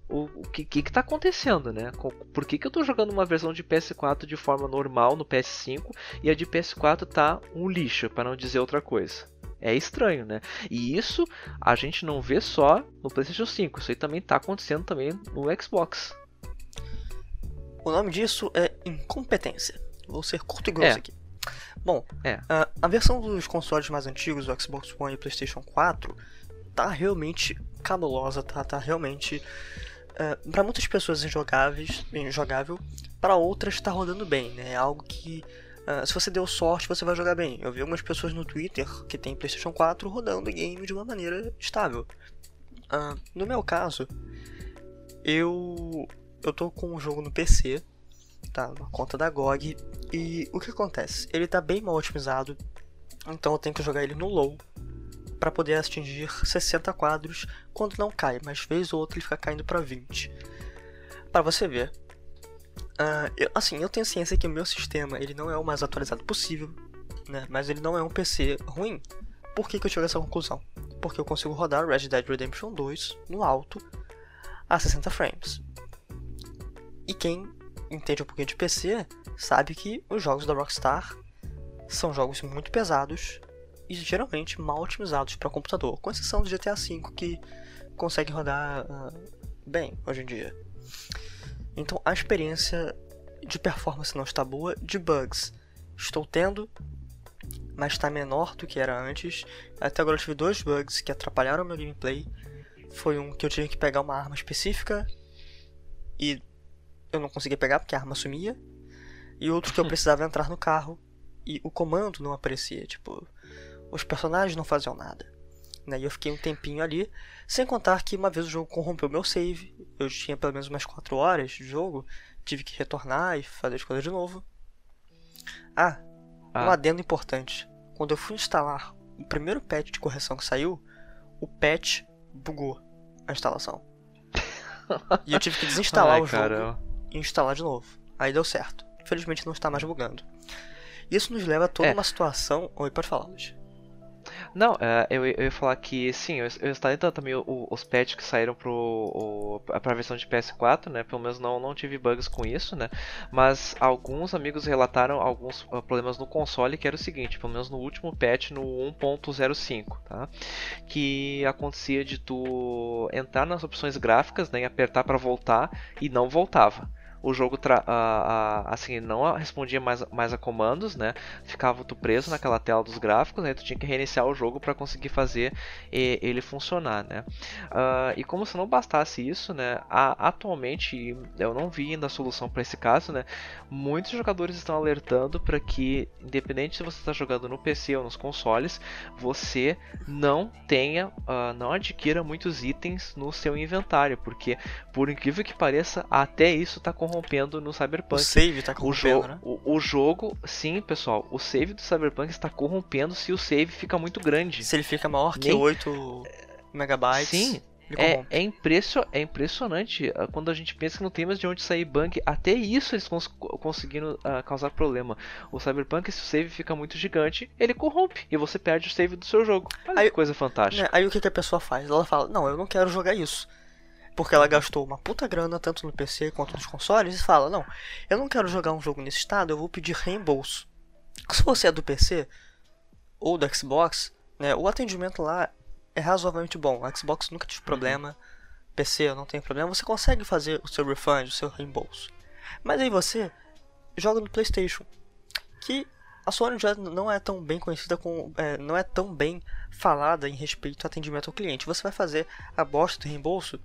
o, o que, que, que tá acontecendo, né? Por que, que eu estou jogando uma versão de PS4 de forma normal no PS5 e a de PS4 tá um lixo, para não dizer outra coisa? É estranho, né? E isso a gente não vê só no PlayStation 5, isso aí também está acontecendo também no Xbox. O nome disso é incompetência. Vou ser curto e grosso é. aqui. Bom, é. a, a versão dos consoles mais antigos, o Xbox One e o PlayStation 4, tá realmente cabulosa, tá, tá realmente. Uh, para muitas pessoas injogáveis, injogável, para outras está rodando bem, né? É algo que uh, se você deu sorte você vai jogar bem. Eu vi algumas pessoas no Twitter que tem PlayStation 4 rodando o game de uma maneira estável. Uh, no meu caso, eu eu tô com o jogo no PC, tá? Na conta da GOG. E o que acontece? Ele tá bem mal otimizado, então eu tenho que jogar ele no low para poder atingir 60 quadros quando não cai, mas vez ou outra ele fica caindo para 20. Para você ver. Uh, eu, assim, eu tenho ciência que o meu sistema ele não é o mais atualizado possível, né? Mas ele não é um PC ruim. Por que, que eu cheguei a essa conclusão? Porque eu consigo rodar Red Dead Redemption 2 no alto a 60 frames. E quem entende um pouquinho de PC sabe que os jogos da Rockstar são jogos muito pesados e geralmente mal otimizados para computador, com exceção do GTA V que consegue rodar uh, bem hoje em dia. Então a experiência de performance não está boa, de bugs estou tendo, mas está menor do que era antes. Até agora eu tive dois bugs que atrapalharam meu gameplay. Foi um que eu tinha que pegar uma arma específica e eu não conseguia pegar porque a arma sumia. E outro que eu precisava entrar no carro e o comando não aparecia, tipo, os personagens não faziam nada. Né? E eu fiquei um tempinho ali, sem contar que uma vez o jogo corrompeu meu save, eu tinha pelo menos umas 4 horas de jogo, tive que retornar e fazer as coisas de novo. Ah, ah, um adendo importante. Quando eu fui instalar o primeiro patch de correção que saiu, o patch bugou a instalação. e eu tive que desinstalar Ai, o jogo e instalar de novo. Aí deu certo. Infelizmente não está mais bugando. Isso nos leva a toda é. uma situação. Oi, pode falar, Luiz. Não, é, eu, eu ia falar que sim, eu, eu instalei também o, os patches que saíram pro, o, pra versão de PS4, né? Pelo menos não, não tive bugs com isso, né? Mas alguns amigos relataram alguns uh, problemas no console, que era o seguinte, pelo menos no último patch, no 1.05, tá? Que acontecia de tu entrar nas opções gráficas, né? E apertar para voltar e não voltava o jogo assim não respondia mais, mais a comandos, né? Ficava tu preso naquela tela dos gráficos, né? Tu tinha que reiniciar o jogo para conseguir fazer ele funcionar, né? Uh, e como se não bastasse isso, né? atualmente eu não vi ainda a solução para esse caso, né? Muitos jogadores estão alertando para que, independente se você está jogando no PC ou nos consoles, você não tenha, uh, não adquira muitos itens no seu inventário, porque por incrível que pareça, até isso está corrompendo no Cyberpunk. O save tá corrompendo, o né? O, o, jogo, sim, pessoal, o save do Cyberpunk está corrompendo se o save fica muito grande. Se ele fica maior que Nem... 8 megabytes. Sim, é, é, impression, é impressionante ah, quando a gente pensa que não tem mais de onde sair bug. Até isso eles cons conseguiram uh, causar problema. O Cyberpunk, se o save fica muito gigante, ele corrompe e você perde o save do seu jogo. Olha aí, que coisa fantástica. Né, aí o que, que a pessoa faz? Ela fala: Não, eu não quero jogar isso porque ela gastou uma puta grana tanto no PC quanto nos consoles e fala: Não, eu não quero jogar um jogo nesse estado, eu vou pedir reembolso. Se você é do PC ou do Xbox, né, o atendimento lá é razoavelmente bom. O Xbox nunca tive problema, PC não tem problema, você consegue fazer o seu refund, o seu reembolso. Mas aí você joga no PlayStation, que a Sony já não é tão bem conhecida com, é, não é tão bem falada em respeito ao atendimento ao cliente. Você vai fazer a bosta do reembolso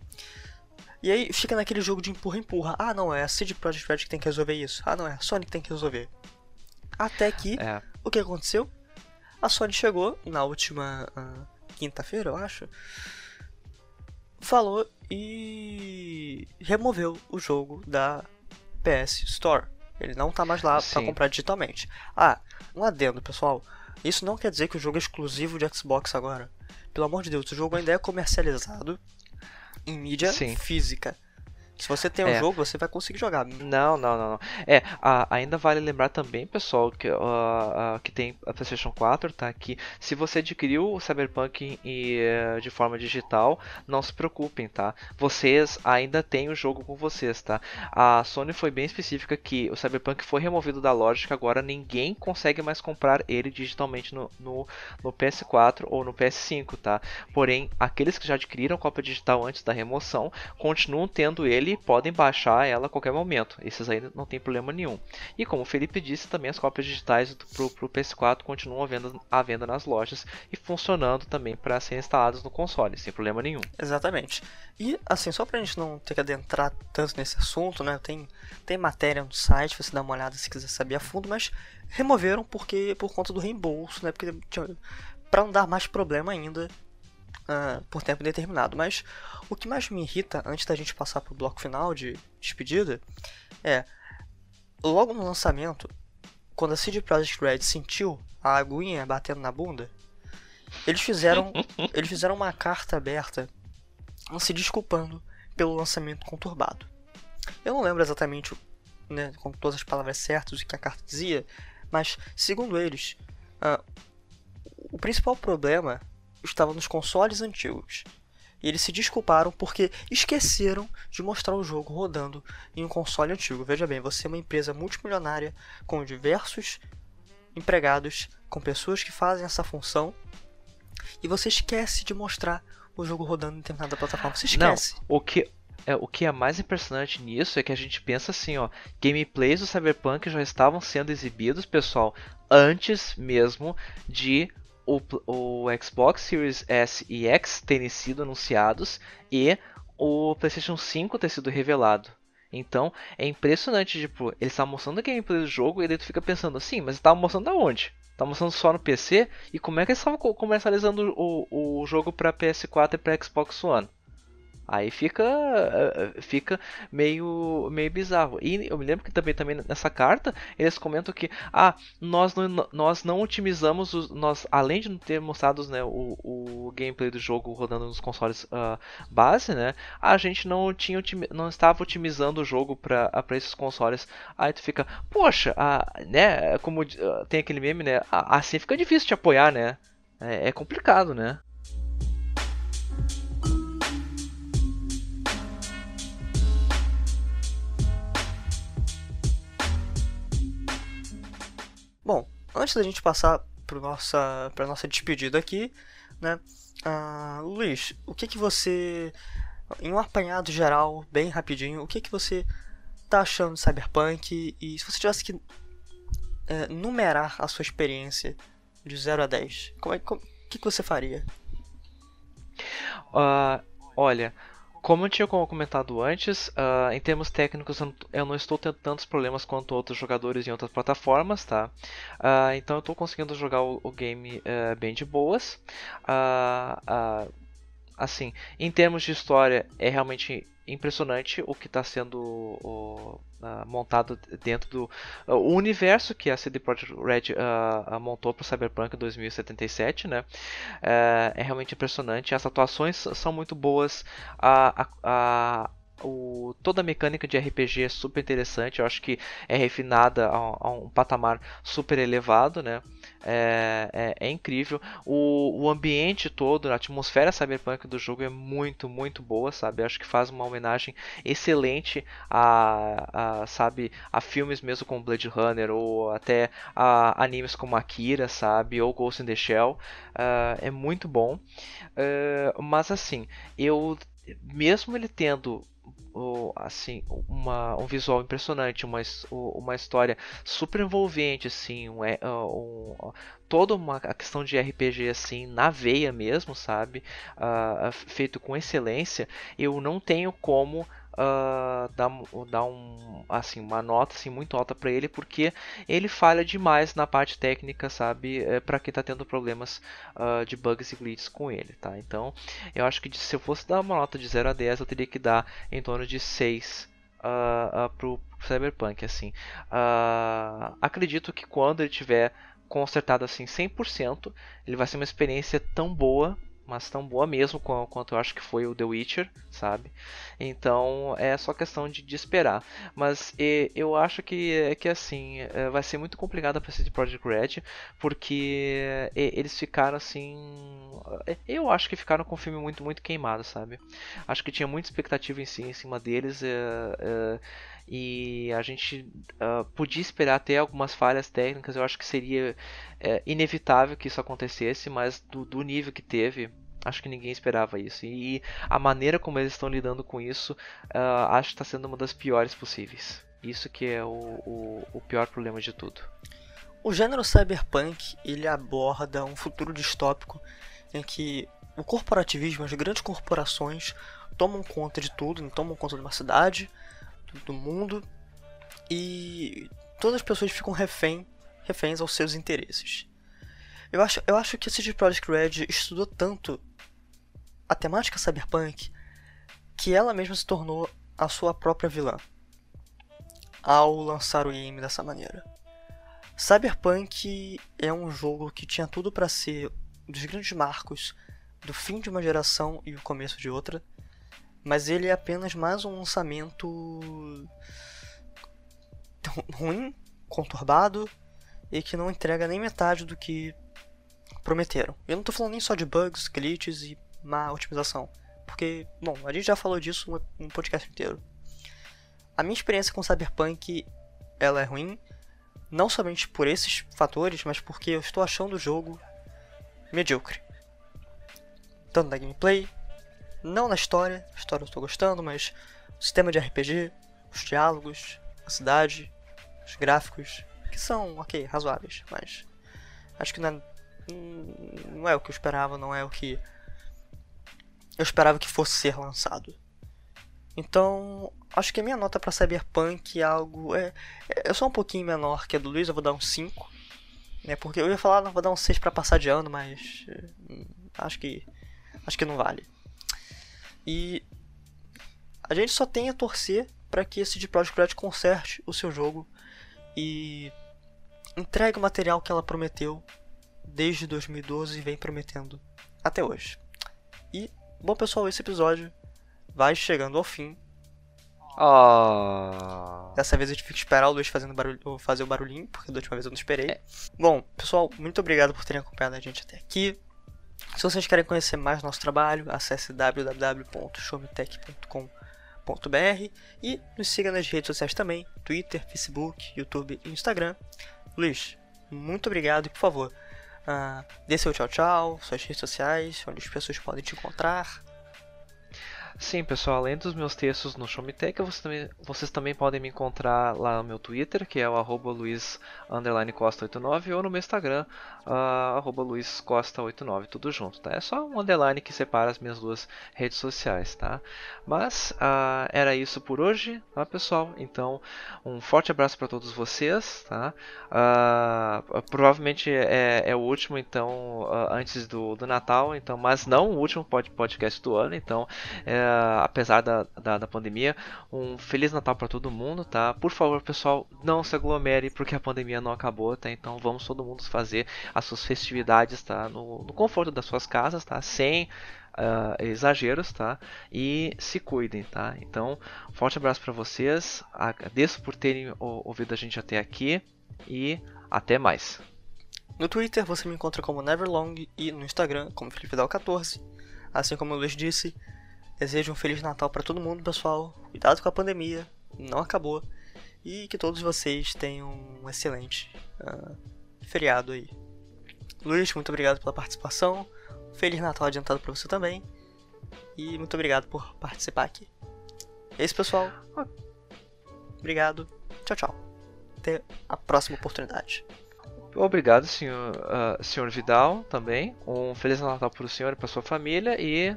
e aí fica naquele jogo de empurra-empurra. Ah, não, é a CD Projekt Red que tem que resolver isso. Ah, não, é a Sony que tem que resolver. Até que, é. o que aconteceu? A Sony chegou na última uh, quinta-feira, eu acho, falou e removeu o jogo da PS Store. Ele não tá mais lá para comprar digitalmente. Ah, um adendo, pessoal. Isso não quer dizer que o jogo é exclusivo de Xbox agora. Pelo amor de Deus, o jogo ainda é comercializado em mídia Sim. física. Se você tem um é. jogo, você vai conseguir jogar. Não, não, não. não. É, a, ainda vale lembrar também, pessoal, que, uh, uh, que tem a PlayStation 4, tá? Que se você adquiriu o Cyberpunk e, uh, de forma digital, não se preocupem, tá? Vocês ainda têm o jogo com vocês, tá? A Sony foi bem específica que o Cyberpunk foi removido da loja, que agora ninguém consegue mais comprar ele digitalmente no, no, no PS4 ou no PS5, tá? Porém, aqueles que já adquiriram cópia digital antes da remoção continuam tendo ele podem baixar ela a qualquer momento. Esses aí não tem problema nenhum. E como o Felipe disse, também as cópias digitais para o PS4 continuam à venda, à venda nas lojas e funcionando também para serem instaladas no console, sem problema nenhum. Exatamente. E assim, só para a gente não ter que adentrar tanto nesse assunto, né? Tem, tem matéria no site, você dá uma olhada se quiser saber a fundo, mas removeram porque por conta do reembolso, né? Porque para não dar mais problema ainda uh, por tempo determinado. Mas o que mais me irrita, antes da gente passar para o bloco final de despedida, é logo no lançamento, quando a CD Projekt Red sentiu a aguinha batendo na bunda, eles fizeram, eles fizeram uma carta aberta se desculpando pelo lançamento conturbado. Eu não lembro exatamente né, com todas as palavras certas o que a carta dizia, mas segundo eles, uh, o principal problema estava nos consoles antigos. E eles se desculparam porque esqueceram de mostrar o jogo rodando em um console antigo. Veja bem, você é uma empresa multimilionária com diversos empregados, com pessoas que fazem essa função, e você esquece de mostrar o jogo rodando em determinada plataforma. Você esquece. Não, o que é, o que é mais impressionante nisso é que a gente pensa assim, ó, gameplays do Cyberpunk já estavam sendo exibidos, pessoal, antes mesmo de o, o Xbox Series S e X terem sido anunciados e o PlayStation 5 ter sido revelado. Então é impressionante, tipo, eles estavam mostrando a gameplay do jogo e daí tu fica pensando assim, mas estavam mostrando aonde? Tá mostrando só no PC? E como é que eles estavam comercializando o, o jogo para PS4 e para Xbox One? Aí fica, eh, fica meio, meio bizarro. E eu me lembro que também, também nessa carta eles comentam que ah, nós não, nós não otimizamos, os, nós, além de não ter mostrado né, o, o gameplay do jogo rodando nos consoles uh, base, né, a gente não, tinha, não estava otimizando o jogo para esses consoles. Aí tu fica, poxa, ah, né, como tem aquele meme, né, assim fica difícil te apoiar, né? É, é complicado, né? Antes da gente passar para nossa para nossa despedida aqui, né? Uh, Luiz, o que que você em um apanhado geral, bem rapidinho, o que que você tá achando de Cyberpunk e se você tivesse que é, numerar a sua experiência de 0 a 10, como é, como, que, que você faria? Uh, olha, como eu tinha comentado antes, uh, em termos técnicos eu não estou tendo tantos problemas quanto outros jogadores em outras plataformas, tá? Uh, então eu estou conseguindo jogar o, o game uh, bem de boas. assim, em termos de história é realmente impressionante o que está sendo o, uh, montado dentro do uh, universo que a CD Projekt Red uh, montou para o Cyberpunk 2077, né? É, é realmente impressionante. As atuações são muito boas. a, a o, toda a mecânica de RPG é super interessante, eu acho que é refinada a, a um patamar super elevado, né? É, é, é, incrível. O, o ambiente todo, a atmosfera cyberpunk do jogo é muito, muito boa, sabe? Acho que faz uma homenagem excelente a, a, sabe, a filmes mesmo como Blade Runner ou até a animes como Akira, sabe? Ou Ghost in the Shell. Uh, é muito bom. Uh, mas assim, eu mesmo ele tendo assim uma, um visual impressionante, uma, uma história super envolvente, assim, um, é, um, toda uma questão de RPG assim na veia mesmo, sabe, uh, feito com excelência, eu não tenho como uh, dar um, assim, uma nota assim, muito alta para ele, porque ele falha demais na parte técnica, sabe? É, para quem está tendo problemas uh, de bugs e glitches com ele, tá? Então, eu acho que se eu fosse dar uma nota de 0 a 10, eu teria que dar em torno de 6 uh, uh, pro Cyberpunk, assim. Uh, acredito que quando ele tiver consertado assim 100%, ele vai ser uma experiência tão boa mas tão boa mesmo quanto eu acho que foi o The Witcher, sabe? Então é só questão de, de esperar. Mas e, eu acho que, que assim, é, vai ser muito complicado para CD Projekt Red, porque eles ficaram assim. É, eu acho que ficaram com o filme muito, muito queimado, sabe? Acho que tinha muita expectativa em, si, em cima deles. É, é, e a gente uh, podia esperar até algumas falhas técnicas. Eu acho que seria é, inevitável que isso acontecesse, mas do, do, nível que teve, acho que ninguém esperava isso. E a maneira como eles estão lidando com isso, uh, acho que está sendo uma das piores possíveis. Isso que é o, o, o pior problema de tudo. O gênero cyberpunk ele aborda um futuro distópico em que o corporativismo, as grandes corporações tomam conta de tudo, tomam conta de uma cidade, do mundo e todas as pessoas ficam refém, reféns aos seus interesses. Eu acho, eu acho que a CD Projekt Red estudou tanto a temática cyberpunk que ela mesma se tornou a sua própria vilã ao lançar o game dessa maneira. Cyberpunk é um jogo que tinha tudo para ser um dos grandes marcos do fim de uma geração e o começo de outra mas ele é apenas mais um lançamento ruim, conturbado e que não entrega nem metade do que prometeram. Eu não estou falando nem só de bugs, glitches e má otimização, porque, bom, a gente já falou disso um podcast inteiro. A minha experiência com Cyberpunk ela é ruim, não somente por esses fatores, mas porque eu estou achando o jogo medíocre. Tanto na gameplay, Não na história, a história eu estou gostando, mas o sistema de RPG, os diálogos, a cidade, os gráficos, que são, ok, razoáveis, mas acho que não é, não é o que eu esperava, não é o que eu esperava que fosse ser lançado. Então, acho que a minha nota para Cyberpunk é algo. É, é só um pouquinho menor que a do Luiz, eu vou dar um 5. Né, porque eu ia falar, não, vou dar um 6 para passar de ano, mas. Hum, acho que. Acho que não vale. E. A gente só tem a torcer para que esse CD Projekt Red conserte o seu jogo e entregue o material que ela prometeu desde 2012 e vem prometendo até hoje. E, bom pessoal, esse episódio vai chegando ao fim. Oh. Dessa vez eu tive que esperar o Luiz fazendo barulho, fazer o barulhinho, porque da última vez eu não esperei. É. Bom, pessoal, muito obrigado por terem acompanhado a gente até aqui. Se vocês querem conhecer mais nosso trabalho, acesse www.showmetech.com.br e nos siga nas redes sociais também, Twitter, Facebook, YouTube e Instagram. Luiz, muito obrigado e por favor, uh, dê seu tchau tchau, suas redes sociais, onde as pessoas podem te encontrar. Sim, pessoal, além dos meus textos no Showmetech, vocês também, vocês também podem me encontrar lá no meu Twitter, que é o arroba luiz_costa89, ou no meu Instagram, uh, luizcosta89, tudo junto, tá? É só um underline que separa as minhas duas redes sociais, tá? Mas uh, era isso por hoje, tá, pessoal? Então, um forte abraço para todos vocês, tá? Uh, provavelmente é, é, o último, então, antes do, do Natal, então, mas não o último podcast do ano, então... É, apesar da, da, da, pandemia. Um Feliz Natal para todo mundo, tá? Por favor, pessoal, não se aglomere porque a pandemia não acabou, tá? Então vamos todo mundo fazer as suas festividades, tá? No, no conforto das suas casas, tá? Sem Uh, exageros, tá? E se cuidem, tá? Então, forte abraço para vocês. Agradeço por terem ouvido a gente até aqui e até mais. No Twitter você me encontra como Neverlong e no Instagram como FelipeDal14. Assim como o Luiz disse, Desejo um Feliz Natal para todo mundo, pessoal. Cuidado com a pandemia, não acabou. E que todos vocês tenham um excelente uh, feriado aí. Luiz, muito obrigado pela participação. Feliz Natal adiantado para você também. E muito obrigado por participar aqui. É isso, pessoal. Obrigado. Tchau, tchau. Até a próxima oportunidade. Obrigado, senhor, uh, senhor Vidal, também. Um Feliz Natal para o senhor e para sua família. E